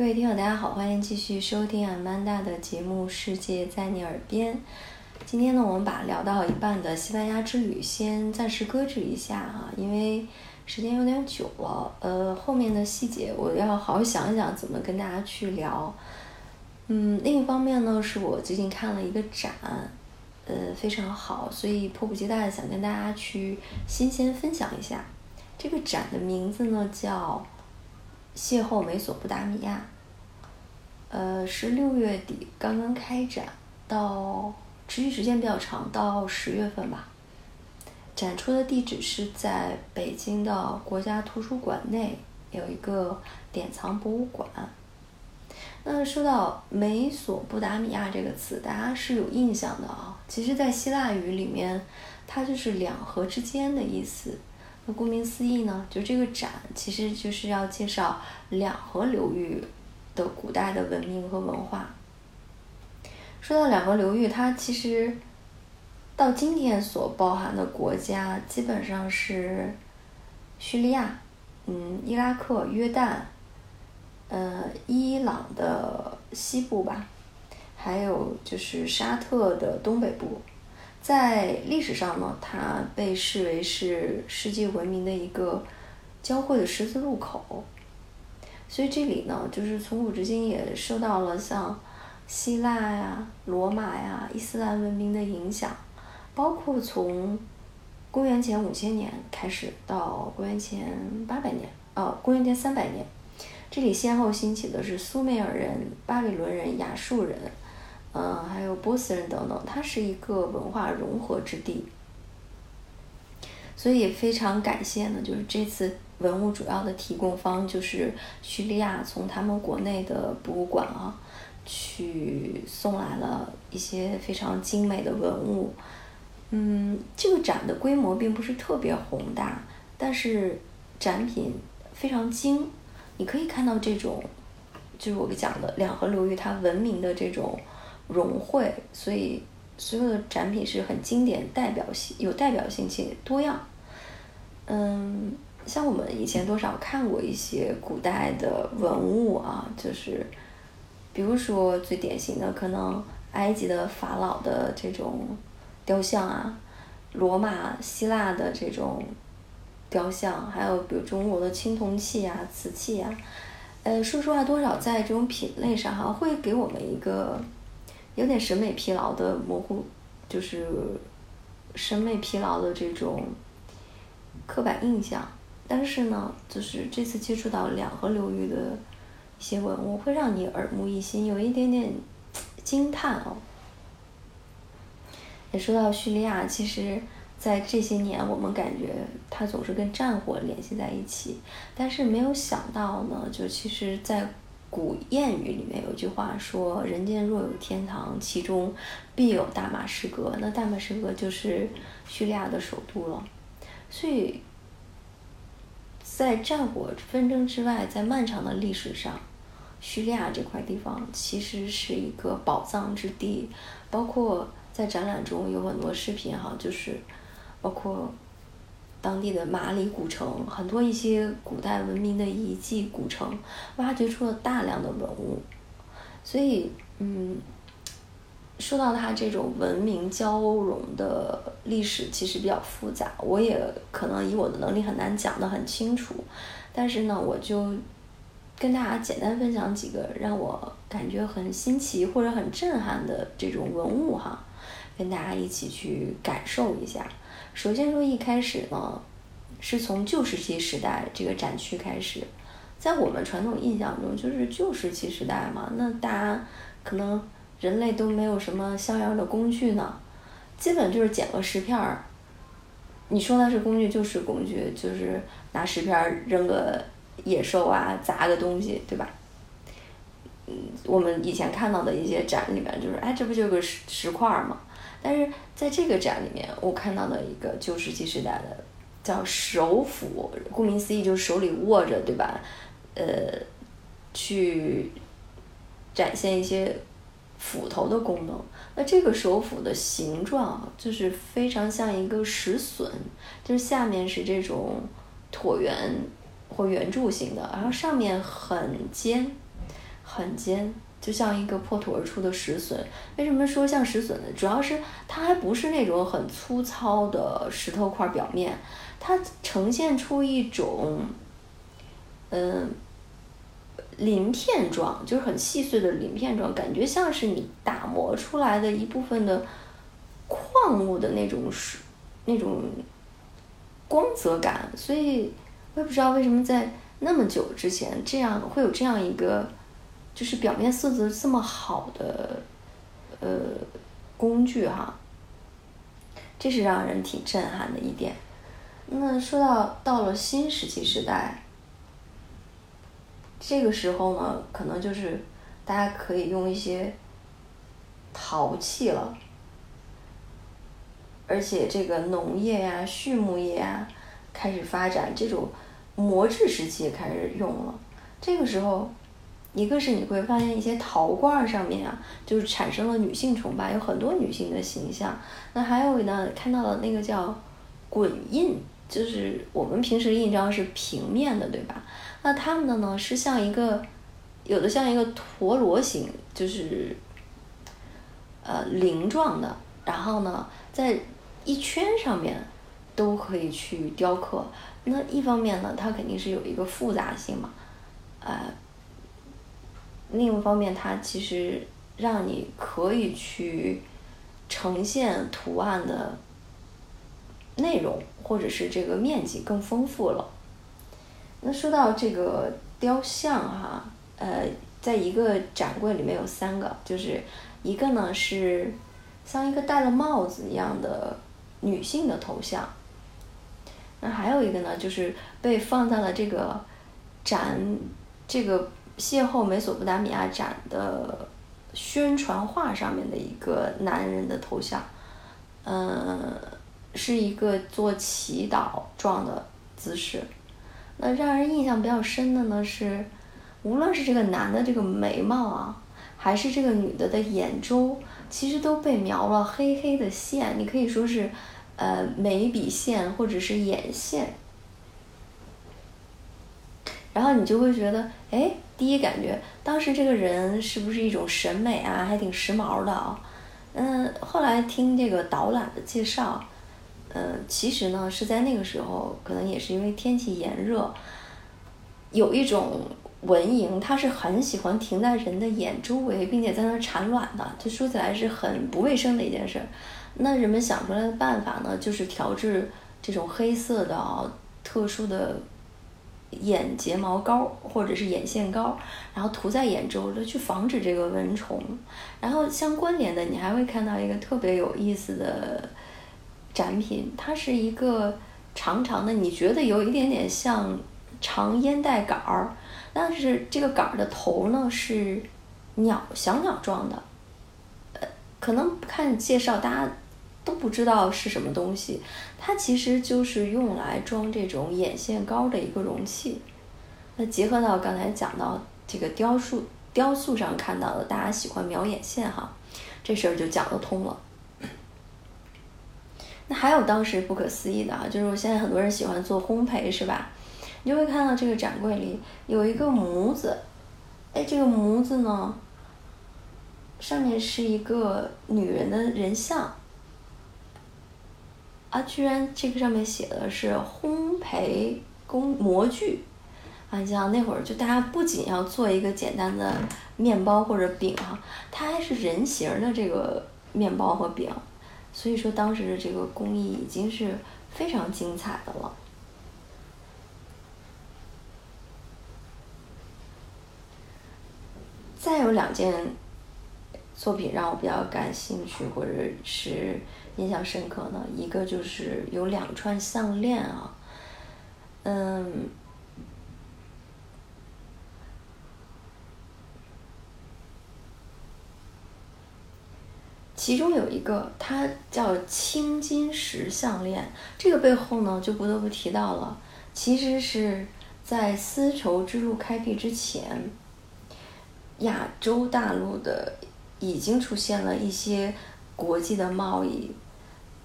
各位听友，大家好，欢迎继续收听阿曼达的节目《世界在你耳边》。今天呢，我们把聊到一半的西班牙之旅先暂时搁置一下哈，因为时间有点久了。呃，后面的细节我要好好想一想怎么跟大家去聊。嗯，另一方面呢，是我最近看了一个展，呃，非常好，所以迫不及待的想跟大家去新鲜分享一下。这个展的名字呢叫。邂逅美索不达米亚，呃，是六月底刚刚开展，到持续时间比较长，到十月份吧。展出的地址是在北京的国家图书馆内有一个典藏博物馆。那说到美索不达米亚这个词，大家是有印象的啊。其实，在希腊语里面，它就是两河之间的意思。顾名思义呢，就这个展其实就是要介绍两河流域的古代的文明和文化。说到两河流域，它其实到今天所包含的国家基本上是叙利亚、嗯，伊拉克、约旦、呃，伊朗的西部吧，还有就是沙特的东北部。在历史上呢，它被视为是世界文明的一个交汇的十字路口，所以这里呢，就是从古至今也受到了像希腊呀、罗马呀、伊斯兰文明的影响，包括从公元前五千年开始到公元前八百年，呃，公元前三百年，这里先后兴起的是苏美尔人、巴比伦人、亚述人。嗯，还有波斯人等等，它是一个文化融合之地，所以也非常感谢呢。就是这次文物主要的提供方就是叙利亚，从他们国内的博物馆啊，去送来了一些非常精美的文物。嗯，这个展的规模并不是特别宏大，但是展品非常精。你可以看到这种，就是我讲的两河流域它文明的这种。融汇，所以所有的展品是很经典、代表性、有代表性且多样。嗯，像我们以前多少看过一些古代的文物啊，就是比如说最典型的，可能埃及的法老的这种雕像啊，罗马、希腊的这种雕像，还有比如中国的青铜器啊、瓷器啊。呃，说实话，多少在这种品类上哈，会给我们一个。有点审美疲劳的模糊，就是审美疲劳的这种刻板印象。但是呢，就是这次接触到两河流域的一些文物，会让你耳目一新，有一点点惊叹哦。也说到叙利亚，其实在这些年，我们感觉它总是跟战火联系在一起，但是没有想到呢，就其实，在古谚语里面有句话说：“人间若有天堂，其中必有大马士革。”那大马士革就是叙利亚的首都了。所以，在战火纷争之外，在漫长的历史上，叙利亚这块地方其实是一个宝藏之地。包括在展览中有很多视频哈，就是包括。当地的马里古城，很多一些古代文明的遗迹古城，挖掘出了大量的文物。所以，嗯，说到它这种文明交融的历史，其实比较复杂。我也可能以我的能力很难讲得很清楚，但是呢，我就跟大家简单分享几个让我感觉很新奇或者很震撼的这种文物哈，跟大家一起去感受一下。首先说，一开始呢，是从旧石器时代这个展区开始。在我们传统印象中，就是旧石器时代嘛，那大家可能人类都没有什么像样的工具呢，基本就是捡个石片儿。你说它是工具就是工具，就是拿石片儿扔个野兽啊，砸个东西，对吧？嗯，我们以前看到的一些展里面，就是哎，这不就个石石块儿吗？但是在这个展里面，我看到了一个旧石器时代的叫手斧，顾名思义就是手里握着，对吧？呃，去展现一些斧头的功能。那这个手斧的形状就是非常像一个石笋，就是下面是这种椭圆或圆柱形的，然后上面很尖，很尖，就像一个破土而出的石笋。为什么说像石笋呢？主要是它还不是那种很粗糙的石头块表面，它呈现出一种，嗯，鳞片状，就是很细碎的鳞片状，感觉像是你打磨出来的一部分的矿物的那种是那种光泽感。所以我也不知道为什么在那么久之前，这样会有这样一个。就是表面色泽这么好的，呃，工具哈，这是让人挺震撼的一点。那说到到了新石器时代，这个时候呢，可能就是大家可以用一些陶器了，而且这个农业呀、畜牧业呀开始发展，这种磨制时期也开始用了。这个时候。一个是你会发现一些陶罐上面啊，就是产生了女性崇拜，有很多女性的形象。那还有呢，看到了那个叫滚印，就是我们平时印章是平面的，对吧？那他们的呢是像一个，有的像一个陀螺形，就是呃菱状的，然后呢在一圈上面都可以去雕刻。那一方面呢，它肯定是有一个复杂性嘛，呃。另一方面，它其实让你可以去呈现图案的内容，或者是这个面积更丰富了。那说到这个雕像哈，呃，在一个展柜里面有三个，就是一个呢是像一个戴了帽子一样的女性的头像，那还有一个呢就是被放在了这个展这个。邂逅美索不达米亚展的宣传画上面的一个男人的头像，嗯，是一个做祈祷状的姿势。那让人印象比较深的呢是，无论是这个男的这个眉毛啊，还是这个女的的眼周，其实都被描了黑黑的线，你可以说是，呃，眉笔线或者是眼线。然后你就会觉得，哎，第一感觉，当时这个人是不是一种审美啊，还挺时髦的啊？嗯，后来听这个导览的介绍，呃，其实呢是在那个时候，可能也是因为天气炎热，有一种蚊蝇，它是很喜欢停在人的眼周围，并且在那产卵的，就说起来是很不卫生的一件事。那人们想出来的办法呢，就是调制这种黑色的啊，特殊的。眼睫毛膏或者是眼线膏，然后涂在眼周，就去防止这个蚊虫。然后相关联的，你还会看到一个特别有意思的展品，它是一个长长的，你觉得有一点点像长烟袋杆儿，但是这个杆儿的头呢是鸟小鸟状的。呃，可能看介绍大家。都不知道是什么东西，它其实就是用来装这种眼线膏的一个容器。那结合到刚才讲到这个雕塑，雕塑上看到的，大家喜欢描眼线哈，这事儿就讲得通了。那还有当时不可思议的啊，就是现在很多人喜欢做烘焙是吧？你就会看到这个展柜里有一个模子，哎，这个模子呢，上面是一个女人的人像。啊，居然这个上面写的是烘焙工模具，啊，你想那会儿就大家不仅要做一个简单的面包或者饼哈，它还是人形的这个面包和饼，所以说当时的这个工艺已经是非常精彩的了。再有两件作品让我比较感兴趣，或者是。印象深刻呢，一个就是有两串项链啊，嗯，其中有一个它叫青金石项链，这个背后呢就不得不提到了，其实是在丝绸之路开辟之前，亚洲大陆的已经出现了一些国际的贸易。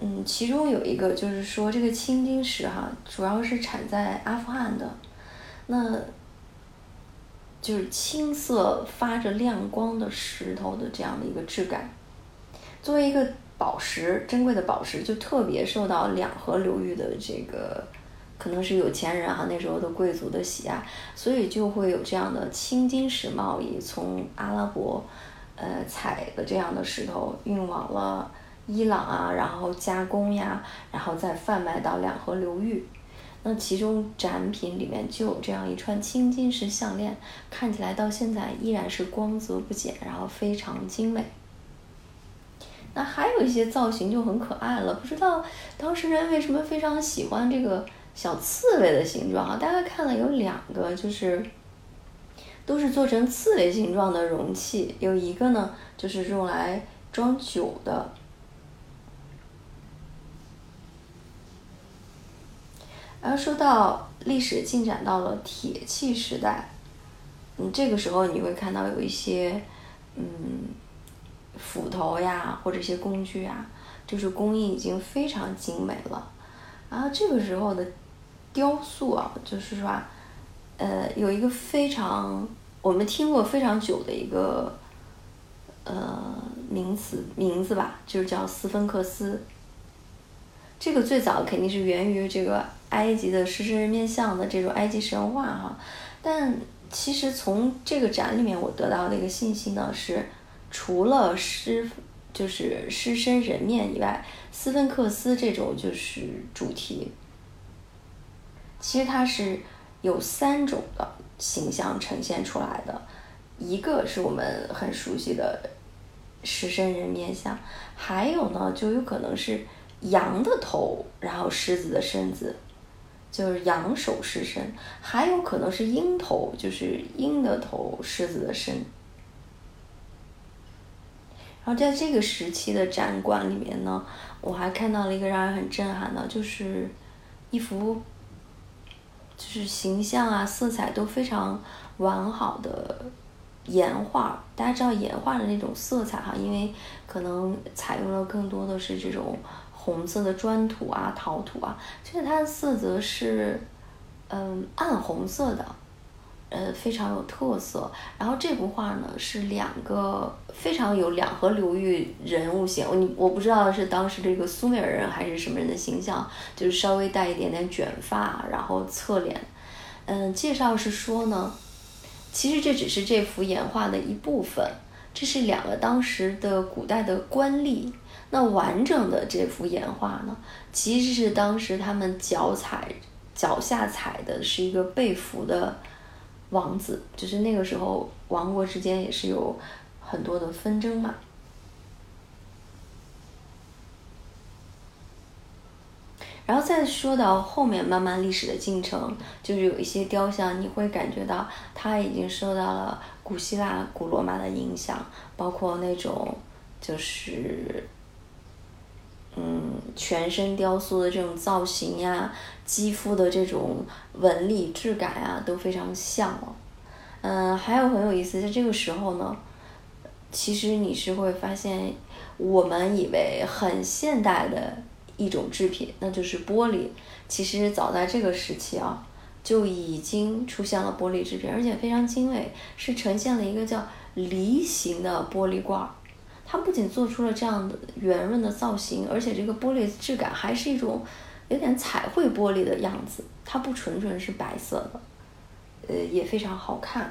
嗯，其中有一个就是说，这个青金石哈，主要是产在阿富汗的。那就是青色发着亮光的石头的这样的一个质感。作为一个宝石，珍贵的宝石，就特别受到两河流域的这个，可能是有钱人哈，那时候的贵族的喜爱，所以就会有这样的青金石贸易，从阿拉伯，呃，采的这样的石头运往了伊朗啊，然后加工呀，然后再贩卖到两河流域。那其中展品里面就有这样一串青金石项链，看起来到现在依然是光泽不减，然后非常精美。那还有一些造型就很可爱了，不知道当事人为什么非常喜欢这个小刺猬的形状啊？大概看了有两个，就是都是做成刺猬形状的容器，有一个呢就是用来装酒的。然后说到历史进展到了铁器时代，嗯，这个时候你会看到有一些，嗯。斧头呀，或者一些工具啊，就是工艺已经非常精美了。然后这个时候的雕塑啊，就是说，呃，有一个非常我们听过非常久的一个呃名词名字吧，就是叫斯芬克斯。这个最早肯定是源于这个埃及的狮身人面像的这种埃及神话哈。但其实从这个展里面我得到的一个信息呢是。除了狮，就是狮身人面以外，斯芬克斯这种就是主题，其实它是有三种的形象呈现出来的，一个是我们很熟悉的狮身人面像，还有呢就有可能是羊的头，然后狮子的身子，就是羊首狮身，还有可能是鹰头，就是鹰的头，狮子的身。然后在这个时期的展馆里面呢，我还看到了一个让人很震撼的，就是一幅就是形象啊、色彩都非常完好的岩画。大家知道岩画的那种色彩哈，因为可能采用了更多的是这种红色的砖土啊、陶土啊，其实它的色泽是嗯暗红色的。呃，非常有特色。然后这幅画呢，是两个非常有两河流域人物型。你我不知道是当时这个苏美尔人还是什么人的形象，就是稍微带一点点卷发，然后侧脸。嗯，介绍是说呢，其实这只是这幅岩画的一部分，这是两个当时的古代的官吏。那完整的这幅岩画呢，其实是当时他们脚踩脚下踩的是一个被俘的。王子就是那个时候，王国之间也是有很多的纷争嘛。然后再说到后面，慢慢历史的进程，就是有一些雕像，你会感觉到它已经受到了古希腊、古罗马的影响，包括那种就是。嗯，全身雕塑的这种造型呀，肌肤的这种纹理质感啊，都非常像了。嗯，还有很有意思，在这个时候呢，其实你是会发现，我们以为很现代的一种制品，那就是玻璃。其实早在这个时期啊，就已经出现了玻璃制品，而且非常精美，是呈现了一个叫梨形的玻璃罐。它不仅做出了这样的圆润的造型，而且这个玻璃质感还是一种有点彩绘玻璃的样子，它不纯纯是白色的，呃，也非常好看。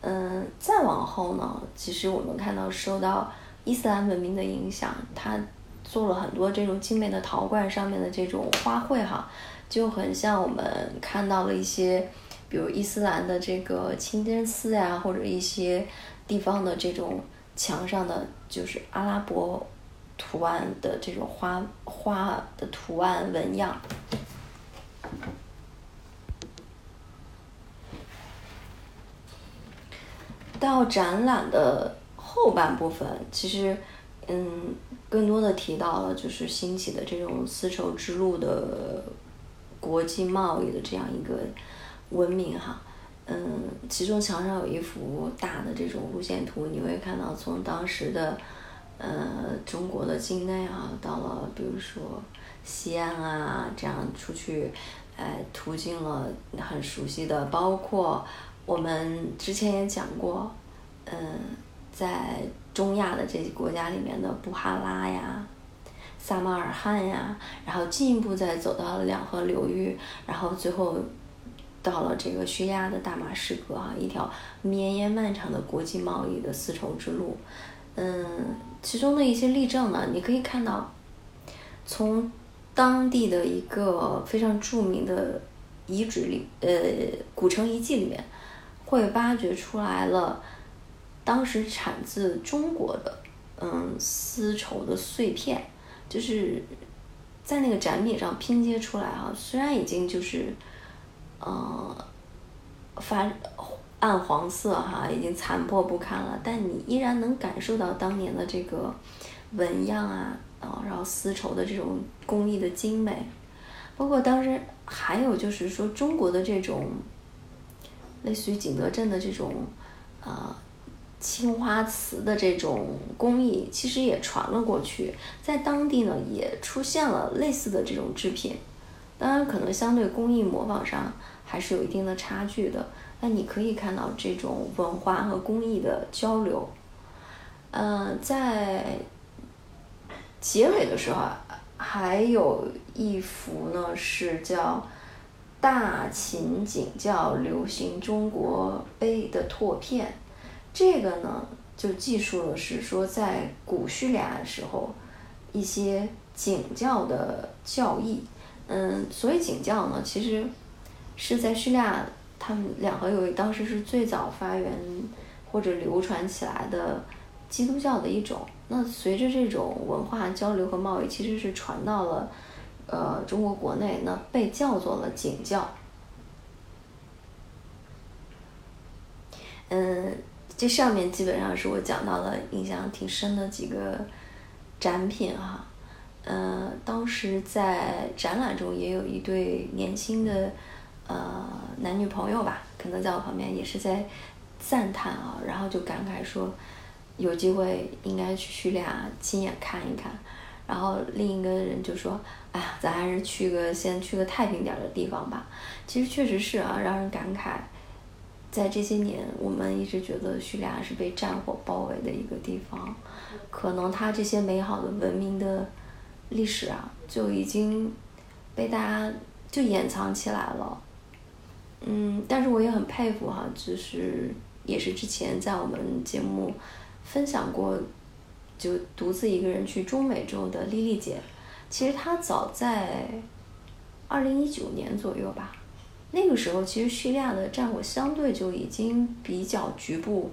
嗯，再往后呢，其实我们看到受到伊斯兰文明的影响，它做了很多这种精美的陶罐上面的这种花卉哈，就很像我们看到了一些，比如伊斯兰的这个清真寺呀，或者一些地方的这种。墙上的就是阿拉伯图案的这种花花的图案纹样。到展览的后半部分，其实嗯，更多的提到了就是兴起的这种丝绸之路的国际贸易的这样一个文明哈。嗯，其中墙上有一幅大的这种路线图，你会看到从当时的呃中国的境内啊，到了比如说西安啊，这样出去，哎，途经了很熟悉的，包括我们之前也讲过，嗯，在中亚的这些国家里面的布哈拉呀、撒马尔罕呀，然后进一步再走到了两河流域，然后最后到了这个叙利亚的大马士革啊，一条绵延漫长的国际贸易的丝绸之路。嗯，其中的一些例证呢，你可以看到，从当地的一个非常著名的遗址里，呃，古城遗迹里面，会挖掘出来了当时产自中国的，嗯，丝绸的碎片，就是在那个展品上拼接出来哈，虽然已经就是，呃，发。暗黄色哈，已经残破不堪了，但你依然能感受到当年的这个纹样啊，啊，然后丝绸的这种工艺的精美，包括当时还有就是说中国的这种类似于景德镇的这种啊青花瓷的这种工艺，其实也传了过去，在当地呢也出现了类似的这种制品，当然可能相对工艺模仿上还是有一定的差距的。那你可以看到这种文化和工艺的交流，嗯，在结尾的时候还有一幅呢，是叫《大秦景教流行中国碑》的拓片。这个呢，就记述了是说在古叙利亚的时候一些景教的教义。嗯，所以景教呢，其实是在叙利亚。他们两河流域当时是最早发源或者流传起来的基督教的一种。那随着这种文化交流和贸易，其实是传到了呃中国国内，那被叫做了景教。嗯，这上面基本上是我讲到的印象挺深的几个展品哈。呃，当时在展览中也有一对年轻的。呃，男女朋友吧，可能在我旁边也是在赞叹啊，然后就感慨说，有机会应该去叙利亚亲眼看一看。然后另一个人就说，哎呀，咱还是去个先去个太平点的地方吧。其实确实是啊，让人感慨，在这些年，我们一直觉得叙利亚是被战火包围的一个地方，可能它这些美好的文明的历史啊，就已经被大家就掩藏起来了。嗯，但是我也很佩服哈，就是也是之前在我们节目分享过，就独自一个人去中美洲的丽丽姐，其实她早在二零一九年左右吧，那个时候其实叙利亚的战火相对就已经比较局部、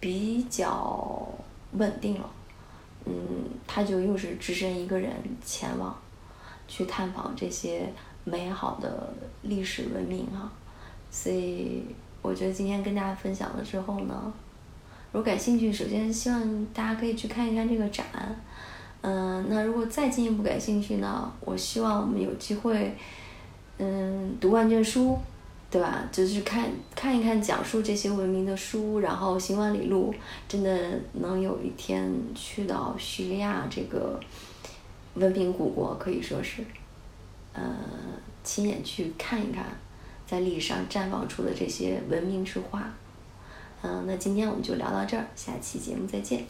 比较稳定了，嗯，他就又是只身一个人前往去探访这些美好的历史文明哈。所以我觉得今天跟大家分享了之后呢，如果感兴趣，首先希望大家可以去看一看这个展。嗯，那如果再进一步感兴趣呢，我希望我们有机会，嗯，读万卷书，对吧？就是看看一看讲述这些文明的书，然后行万里路，真的能有一天去到叙利亚这个文明古国，可以说是，呃，亲眼去看一看。在历史上绽放出的这些文明之花，嗯，那今天我们就聊到这儿，下期节目再见。